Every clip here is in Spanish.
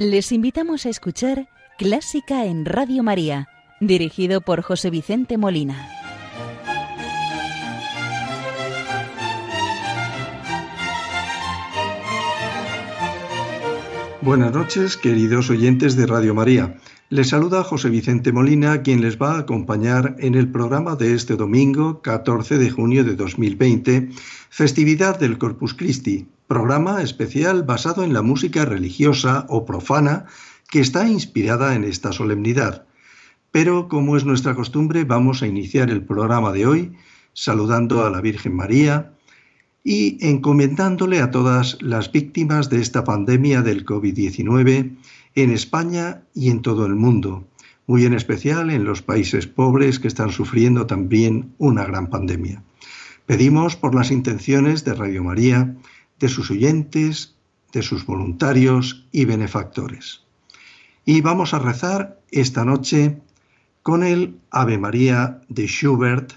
Les invitamos a escuchar Clásica en Radio María, dirigido por José Vicente Molina. Buenas noches, queridos oyentes de Radio María. Les saluda José Vicente Molina, quien les va a acompañar en el programa de este domingo, 14 de junio de 2020, festividad del Corpus Christi, programa especial basado en la música religiosa o profana que está inspirada en esta solemnidad. Pero, como es nuestra costumbre, vamos a iniciar el programa de hoy saludando a la Virgen María y encomendándole a todas las víctimas de esta pandemia del COVID-19 en España y en todo el mundo, muy en especial en los países pobres que están sufriendo también una gran pandemia. Pedimos por las intenciones de Radio María de sus oyentes, de sus voluntarios y benefactores. Y vamos a rezar esta noche con el Ave María de Schubert,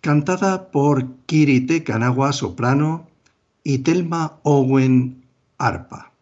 cantada por Kirite Kanagua soprano y Telma Owen arpa.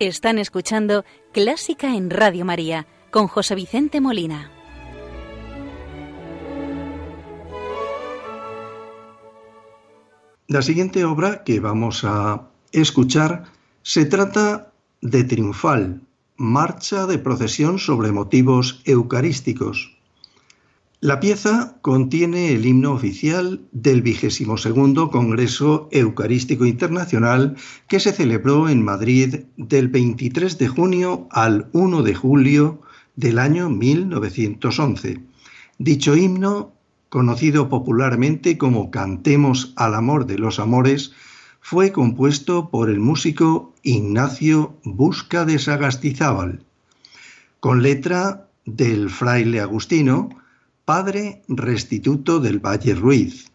Están escuchando Clásica en Radio María con José Vicente Molina. La siguiente obra que vamos a escuchar se trata de Triunfal, marcha de procesión sobre motivos eucarísticos. La pieza contiene el himno oficial del segundo Congreso Eucarístico Internacional que se celebró en Madrid del 23 de junio al 1 de julio del año 1911. Dicho himno conocido popularmente como Cantemos al Amor de los Amores, fue compuesto por el músico Ignacio Busca de Sagastizábal, con letra del fraile Agustino, padre restituto del Valle Ruiz.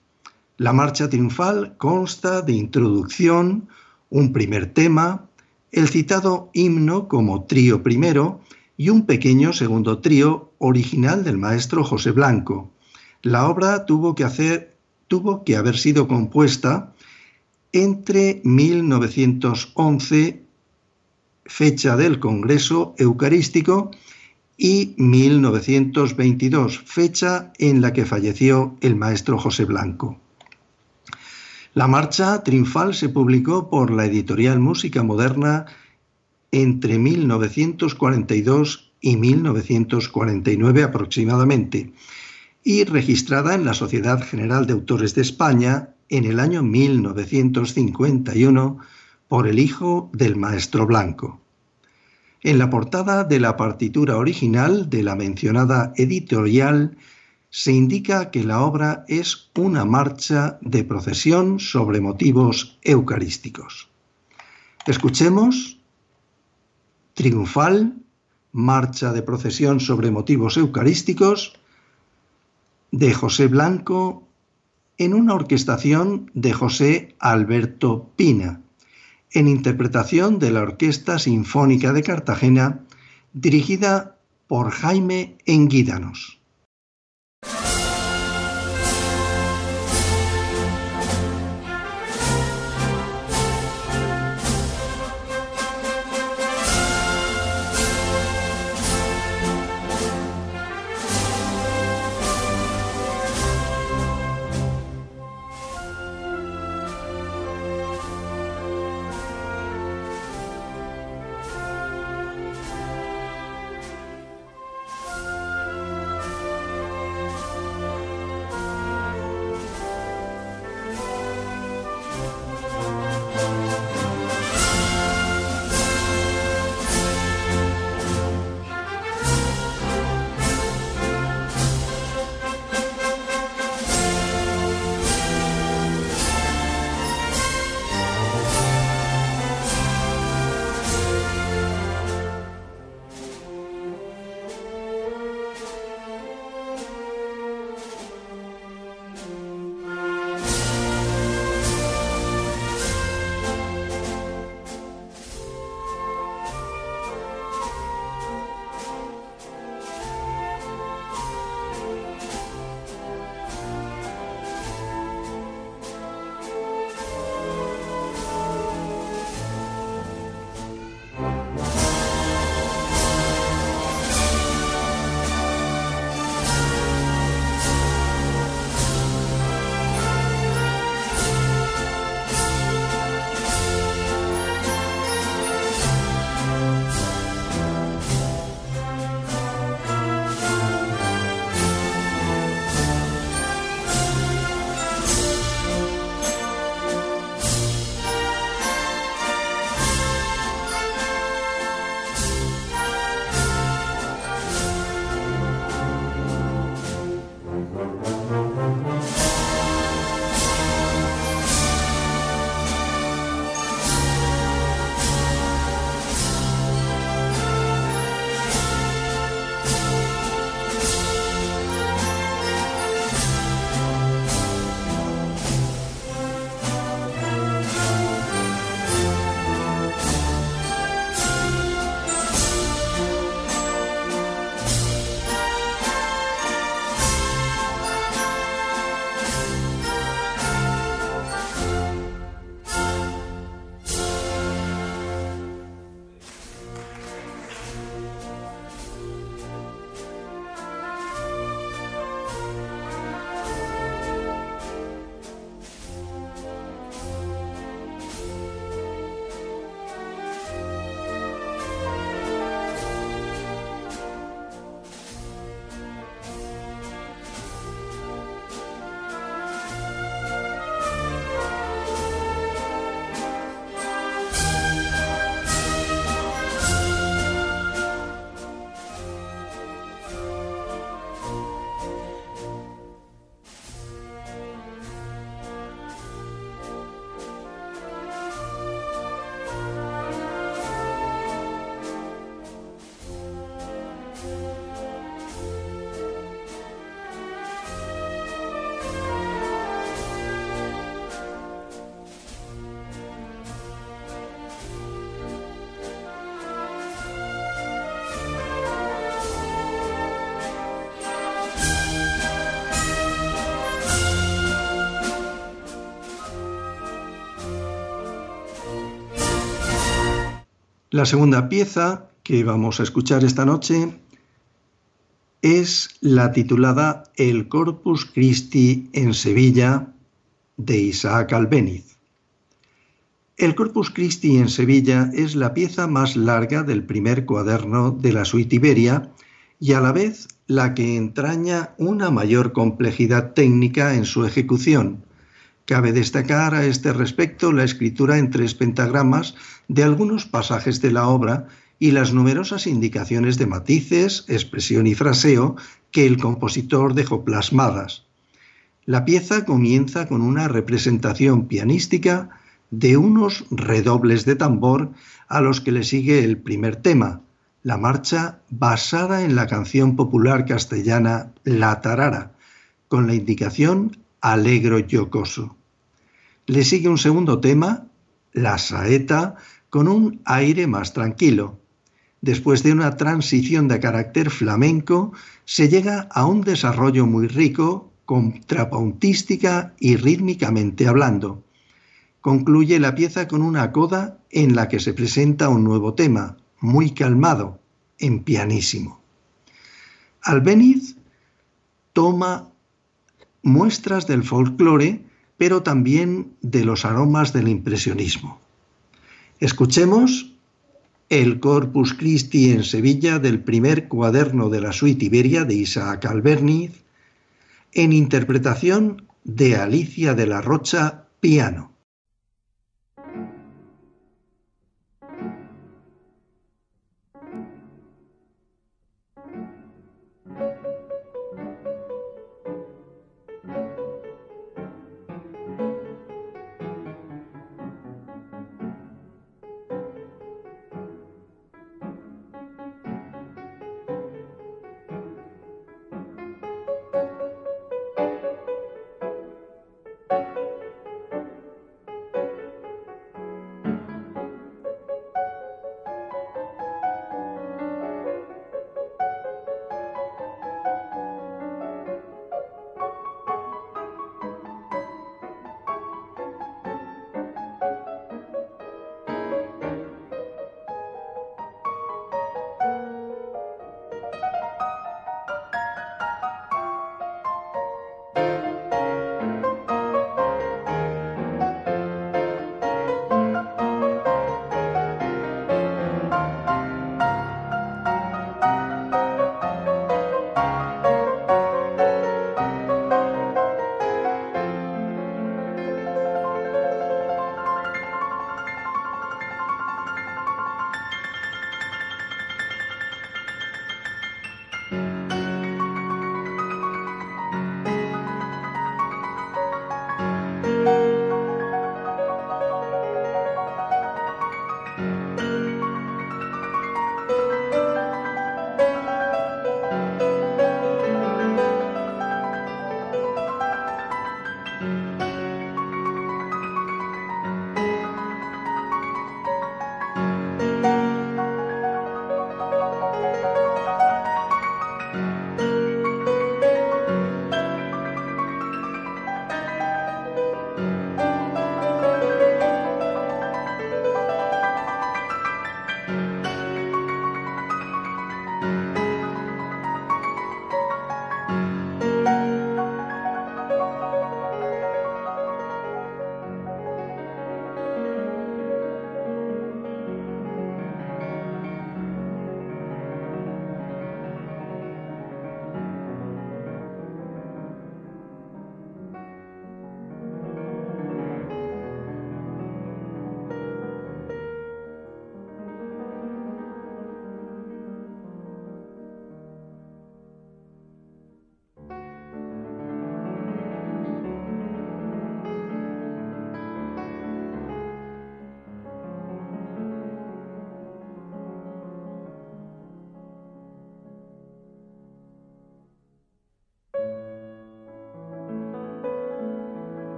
La marcha triunfal consta de introducción, un primer tema, el citado himno como trío primero y un pequeño segundo trío original del maestro José Blanco. La obra tuvo que, tuvo que haber sido compuesta entre 1911, fecha del Congreso Eucarístico, y 1922, fecha en la que falleció el maestro José Blanco. La marcha triunfal se publicó por la editorial Música Moderna entre 1942 y 1949 aproximadamente y registrada en la Sociedad General de Autores de España en el año 1951 por el hijo del maestro Blanco. En la portada de la partitura original de la mencionada editorial se indica que la obra es una marcha de procesión sobre motivos eucarísticos. Escuchemos Triunfal, marcha de procesión sobre motivos eucarísticos, de José Blanco en una orquestación de José Alberto Pina, en interpretación de la Orquesta Sinfónica de Cartagena, dirigida por Jaime Enguídanos. La segunda pieza que vamos a escuchar esta noche es la titulada El Corpus Christi en Sevilla de Isaac Albéniz. El Corpus Christi en Sevilla es la pieza más larga del primer cuaderno de la suite Iberia y a la vez la que entraña una mayor complejidad técnica en su ejecución. Cabe destacar a este respecto la escritura en tres pentagramas de algunos pasajes de la obra y las numerosas indicaciones de matices, expresión y fraseo que el compositor dejó plasmadas. La pieza comienza con una representación pianística de unos redobles de tambor a los que le sigue el primer tema, la marcha basada en la canción popular castellana La Tarara, con la indicación Alegro Yocoso. Le sigue un segundo tema, La Saeta, con un aire más tranquilo. Después de una transición de carácter flamenco, se llega a un desarrollo muy rico, contrapuntística y rítmicamente hablando. Concluye la pieza con una coda en la que se presenta un nuevo tema, muy calmado, en pianísimo. Albéniz toma muestras del folclore, pero también de los aromas del impresionismo. Escuchemos el Corpus Christi en Sevilla del primer cuaderno de la suite Iberia de Isaac Albéniz, en interpretación de Alicia de la Rocha, piano.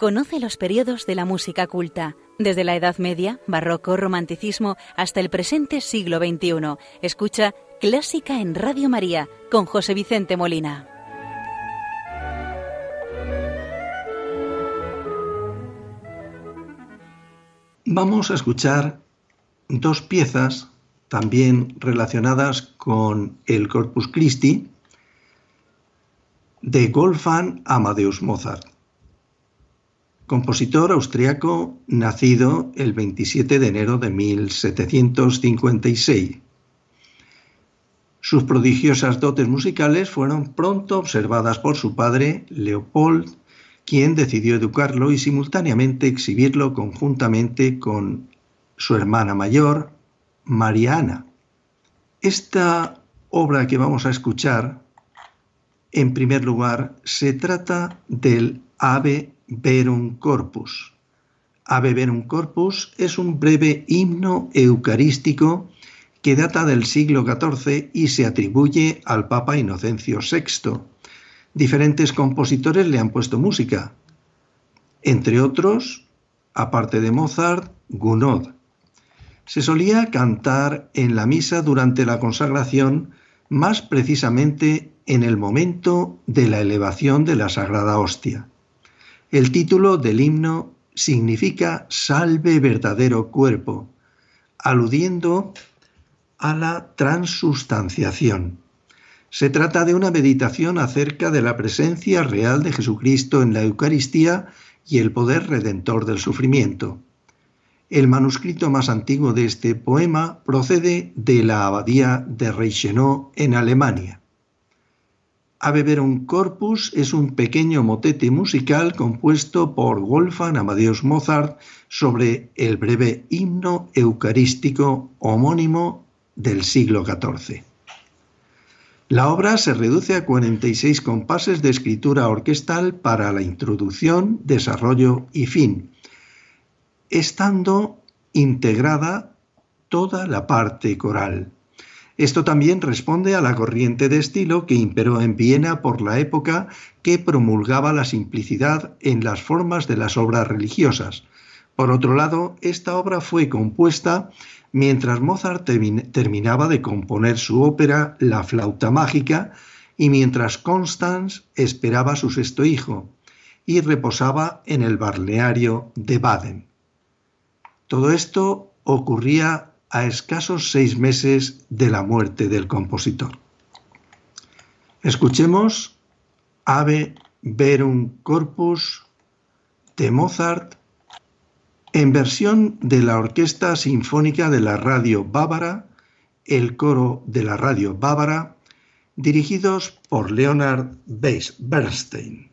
Conoce los periodos de la música culta, desde la Edad Media, Barroco, Romanticismo, hasta el presente siglo XXI. Escucha Clásica en Radio María con José Vicente Molina. Vamos a escuchar dos piezas también relacionadas con el Corpus Christi de Wolfgang Amadeus Mozart compositor austriaco nacido el 27 de enero de 1756. Sus prodigiosas dotes musicales fueron pronto observadas por su padre, Leopold, quien decidió educarlo y simultáneamente exhibirlo conjuntamente con su hermana mayor, Mariana. Esta obra que vamos a escuchar, en primer lugar, se trata del Ave Verum Corpus. Ave Verum Corpus es un breve himno eucarístico que data del siglo XIV y se atribuye al Papa Inocencio VI. Diferentes compositores le han puesto música, entre otros, aparte de Mozart, Gounod. Se solía cantar en la misa durante la consagración, más precisamente en el momento de la elevación de la Sagrada Hostia. El título del himno significa Salve verdadero cuerpo, aludiendo a la transustanciación. Se trata de una meditación acerca de la presencia real de Jesucristo en la Eucaristía y el poder redentor del sufrimiento. El manuscrito más antiguo de este poema procede de la abadía de Reichenau en Alemania. Ave un Corpus es un pequeño motete musical compuesto por Wolfgang Amadeus Mozart sobre el breve himno eucarístico homónimo del siglo XIV. La obra se reduce a 46 compases de escritura orquestal para la introducción, desarrollo y fin, estando integrada toda la parte coral. Esto también responde a la corriente de estilo que imperó en Viena por la época que promulgaba la simplicidad en las formas de las obras religiosas. Por otro lado, esta obra fue compuesta mientras Mozart terminaba de componer su ópera La flauta mágica y mientras Constance esperaba a su sexto hijo y reposaba en el balneario de Baden. Todo esto ocurría a escasos seis meses de la muerte del compositor. Escuchemos Ave Verum Corpus de Mozart en versión de la Orquesta Sinfónica de la Radio Bávara, el coro de la Radio Bávara, dirigidos por Leonard Bernstein.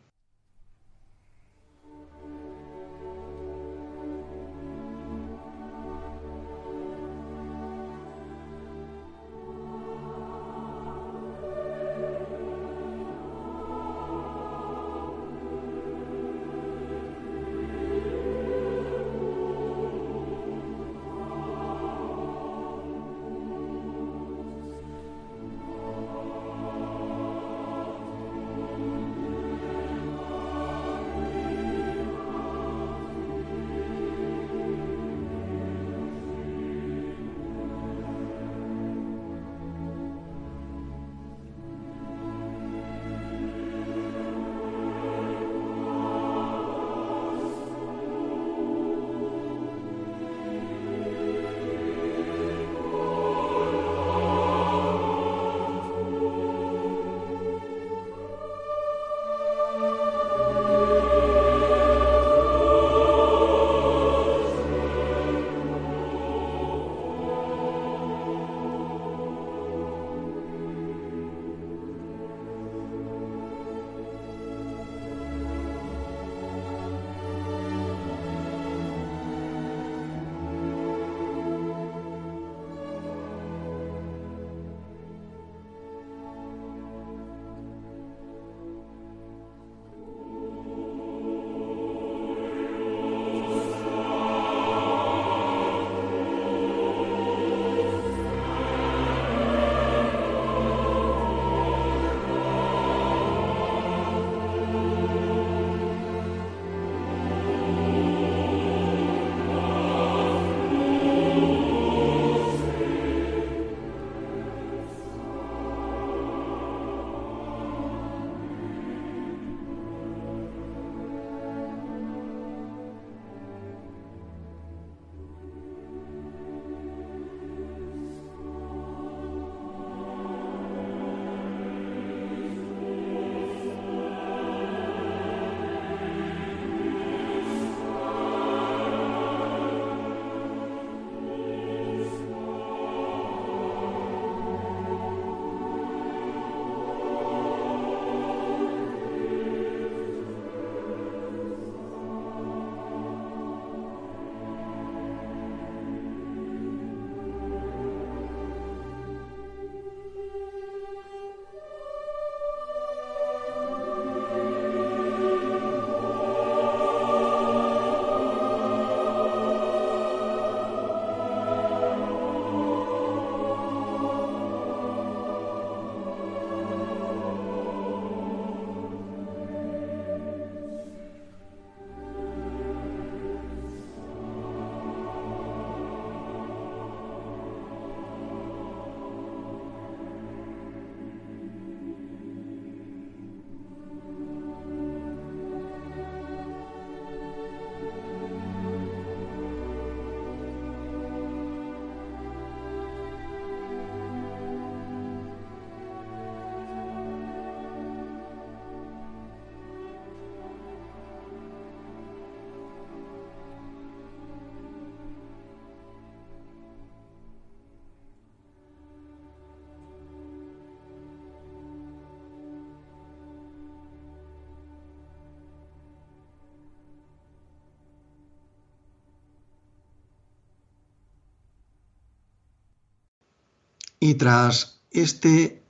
Y tras este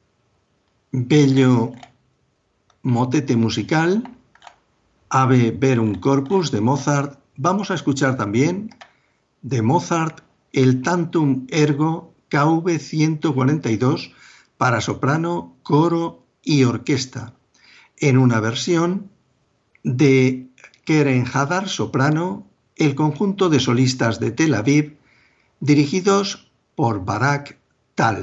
bello motete musical, Ave Verum Corpus de Mozart, vamos a escuchar también de Mozart el Tantum Ergo KV 142 para soprano, coro y orquesta, en una versión de Keren Hadar soprano, el conjunto de solistas de Tel Aviv, dirigidos por Barak Tal.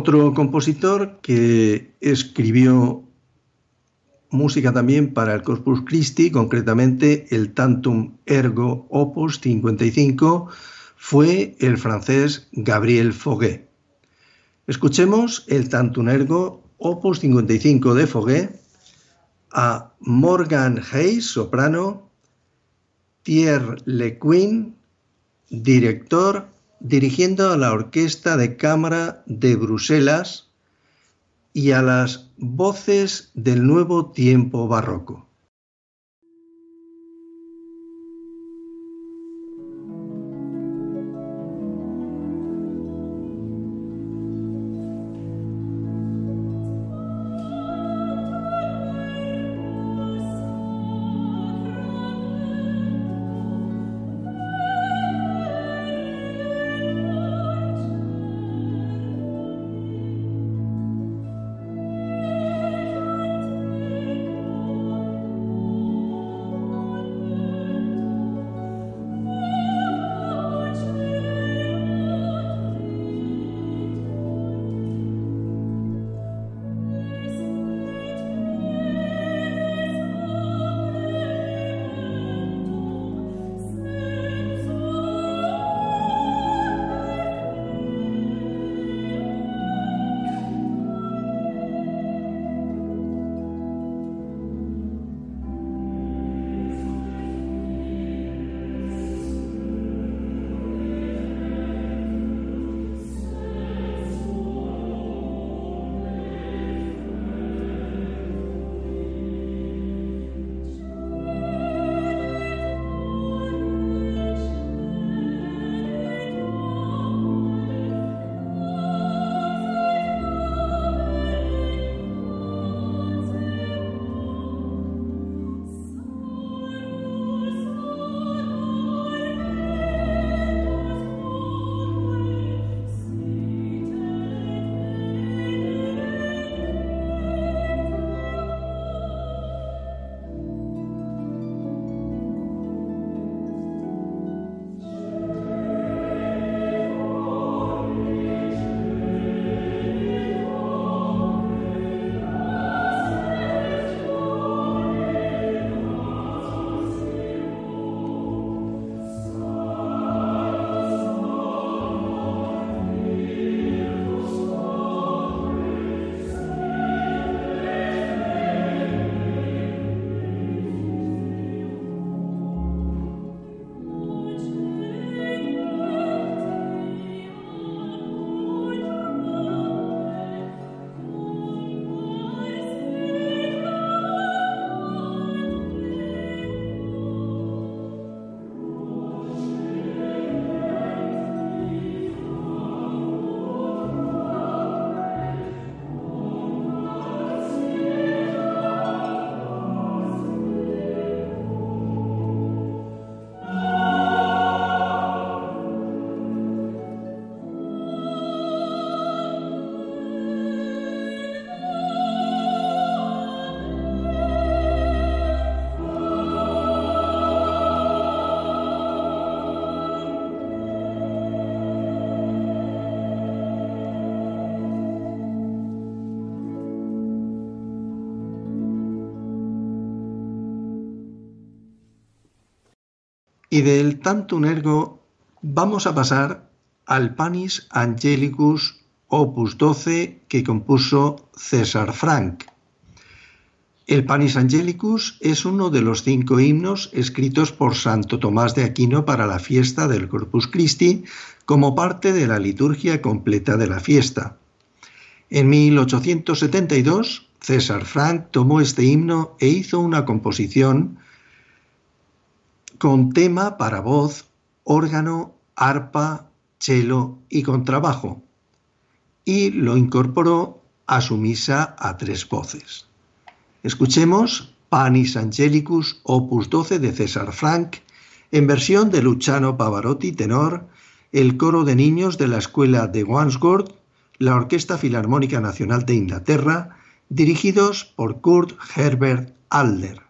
Otro compositor que escribió música también para el Corpus Christi, concretamente el Tantum Ergo Opus 55, fue el francés Gabriel Foguet. Escuchemos el Tantum Ergo Opus 55 de Foguet a Morgan Hayes, soprano, Pierre Lequin, director, dirigiendo a la Orquesta de Cámara de Bruselas y a las voces del nuevo tiempo barroco. Y del Tantum Ergo vamos a pasar al Panis Angelicus Opus 12 que compuso César Frank. El Panis Angelicus es uno de los cinco himnos escritos por Santo Tomás de Aquino para la fiesta del Corpus Christi como parte de la liturgia completa de la fiesta. En 1872, César Frank tomó este himno e hizo una composición con tema para voz, órgano, arpa, cello y contrabajo, y lo incorporó a su misa a tres voces. Escuchemos Panis Angelicus opus 12 de César Frank, en versión de Luciano Pavarotti tenor, el coro de niños de la escuela de Wandsworth, la Orquesta Filarmónica Nacional de Inglaterra, dirigidos por Kurt Herbert Adler.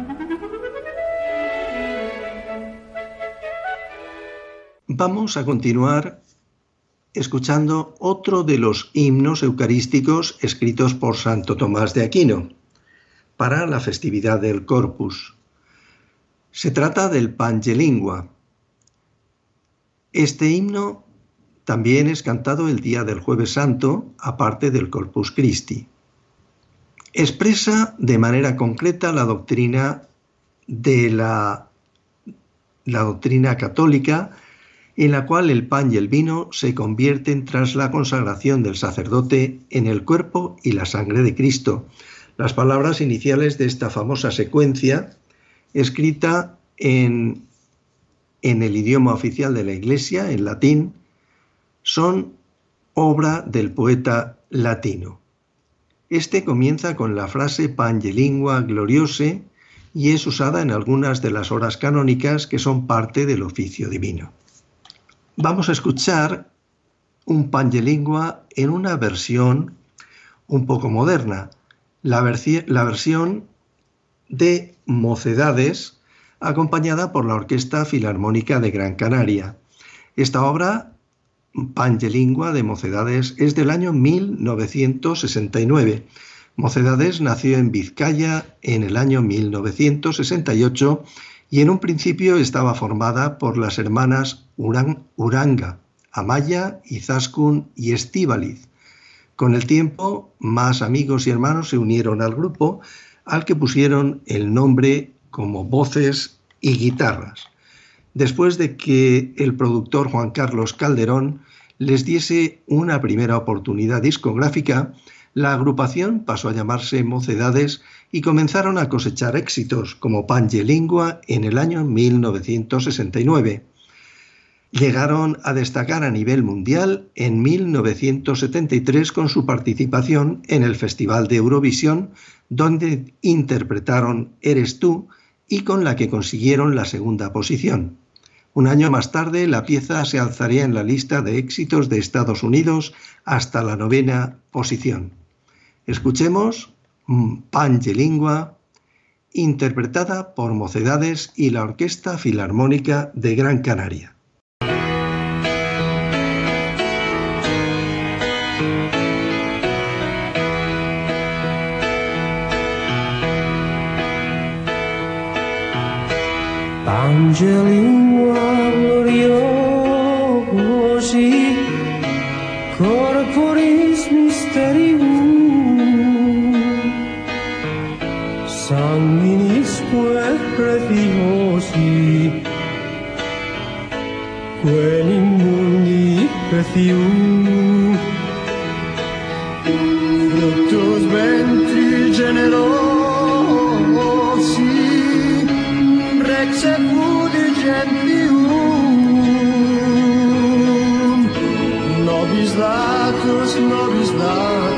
Vamos a continuar escuchando otro de los himnos eucarísticos escritos por Santo Tomás de Aquino para la festividad del Corpus. Se trata del Pangelingua. Este himno también es cantado el día del Jueves Santo, aparte del Corpus Christi. Expresa de manera concreta la doctrina de la, la doctrina católica en la cual el pan y el vino se convierten tras la consagración del sacerdote en el cuerpo y la sangre de Cristo. Las palabras iniciales de esta famosa secuencia, escrita en, el idioma oficial de la Iglesia, en latín, son obra del poeta latino. Este comienza con la frase Pangelingua gloriose y es usada en algunas de las horas canónicas que son parte del oficio divino. Vamos a escuchar un Pangelingua en una versión un poco moderna, la, versión de Mocedades, acompañada por la Orquesta Filarmónica de Gran Canaria. Esta obra, Pangelingua de Mocedades, es del año 1969. Mocedades nació en Vizcaya en el año 1968 y en un principio estaba formada por las hermanas Uranga, Amaya, Izaskun y Estíbaliz. Con el tiempo, más amigos y hermanos se unieron al grupo, al que pusieron el nombre como voces y guitarras. Después de que el productor Juan Carlos Calderón les diese una primera oportunidad discográfica, la agrupación pasó a llamarse Mocedades y comenzaron a cosechar éxitos como Pangelingua en el año 1969. Llegaron a destacar a nivel mundial en 1973 con su participación en el Festival de Eurovisión, donde interpretaron Eres tú y con la que consiguieron la segunda posición. Un año más tarde, la pieza se alzaría en la lista de éxitos de Estados Unidos hasta la novena posición. Escuchemos Pangelingua, interpretada por Mocedades y la Orquesta Filarmónica de Gran Canaria. Corporis quell'immundi perfume Fruttos ventri generosi Rex et gentium. Nobis latus, nobis latus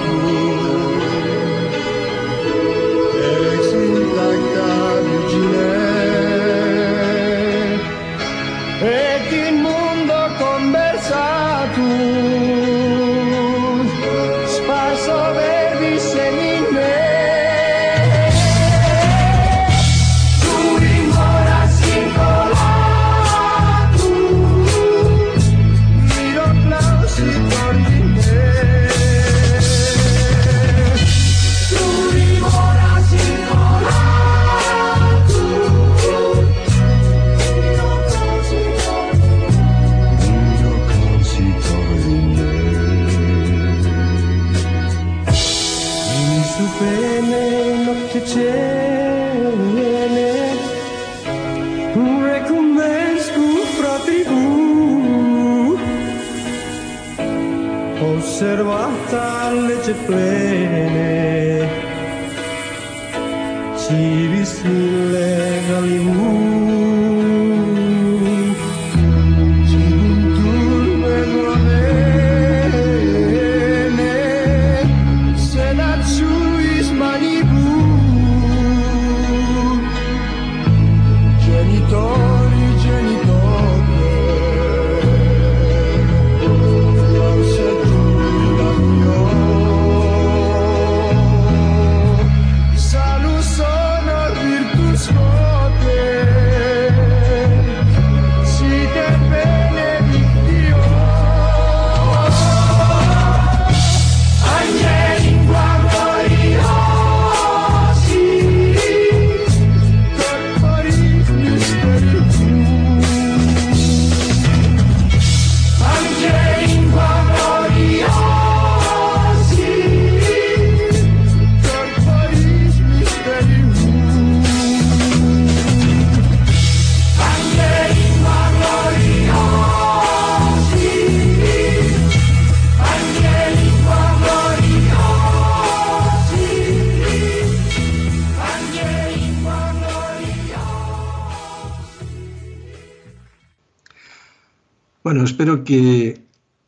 espero que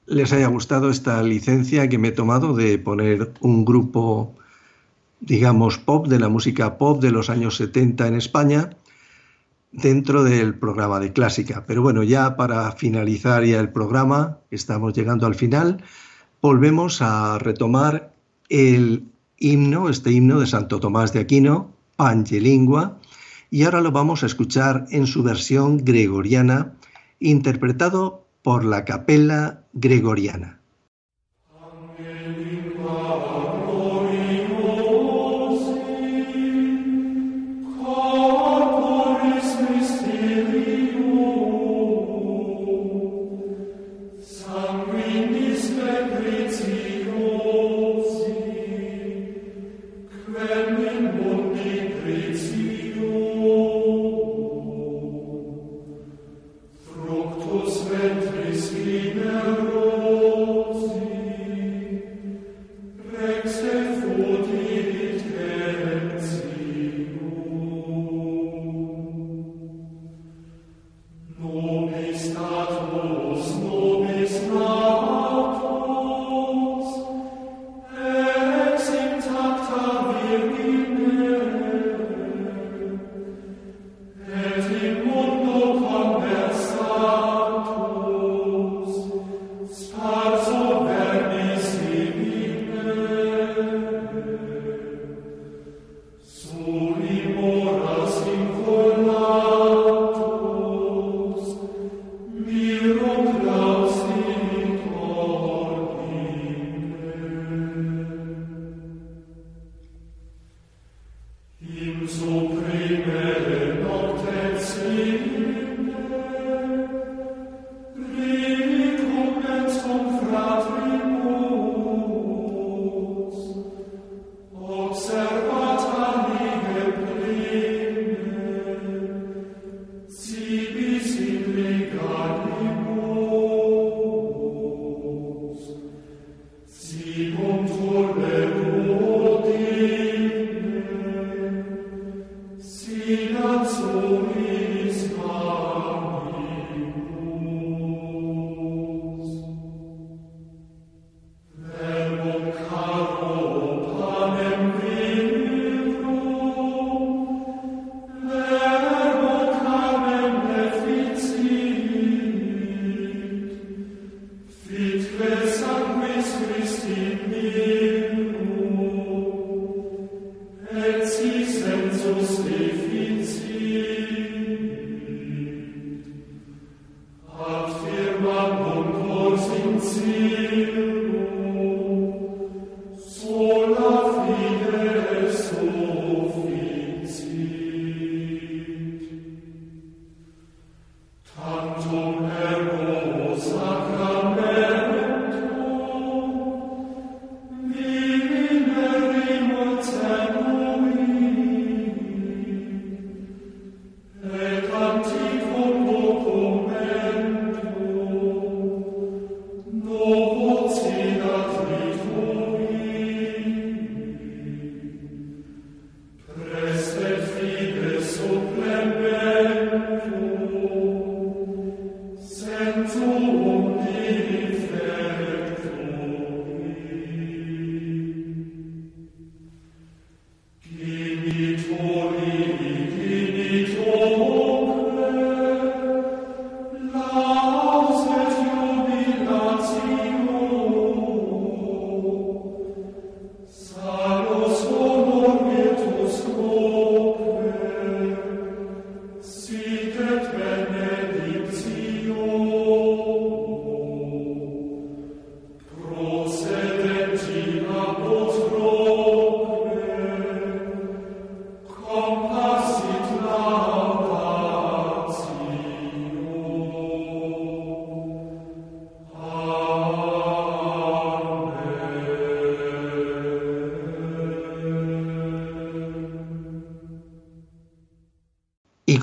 les haya gustado esta licencia que me he tomado de poner un grupo, digamos, pop, de la música pop de los años 70 en España, dentro del programa de clásica. Pero bueno, ya para finalizar ya el programa, estamos llegando al final, volvemos a retomar el himno, este himno de Santo Tomás de Aquino, Pangelingua, y ahora lo vamos a escuchar en su versión gregoriana, interpretado por la capella gregoriana.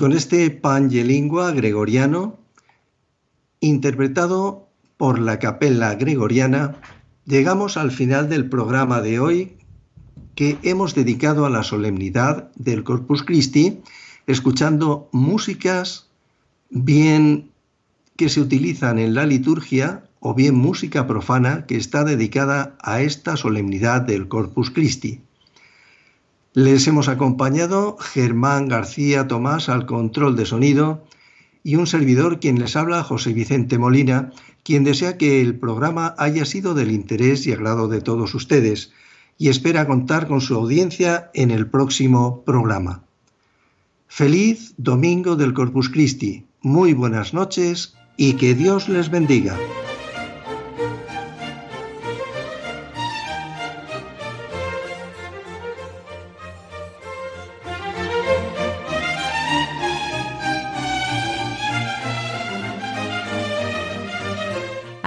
Con este Pangelingua gregoriano, interpretado por la capella gregoriana, llegamos al final del programa de hoy que hemos dedicado a la solemnidad del Corpus Christi, escuchando músicas bien que se utilizan en la liturgia o bien música profana que está dedicada a esta solemnidad del Corpus Christi. Les hemos acompañado Germán García Tomás al control de sonido y un servidor quien les habla, José Vicente Molina, quien desea que el programa haya sido del interés y agrado de todos ustedes y espera contar con su audiencia en el próximo programa. Feliz Domingo del Corpus Christi, muy buenas noches y que Dios les bendiga.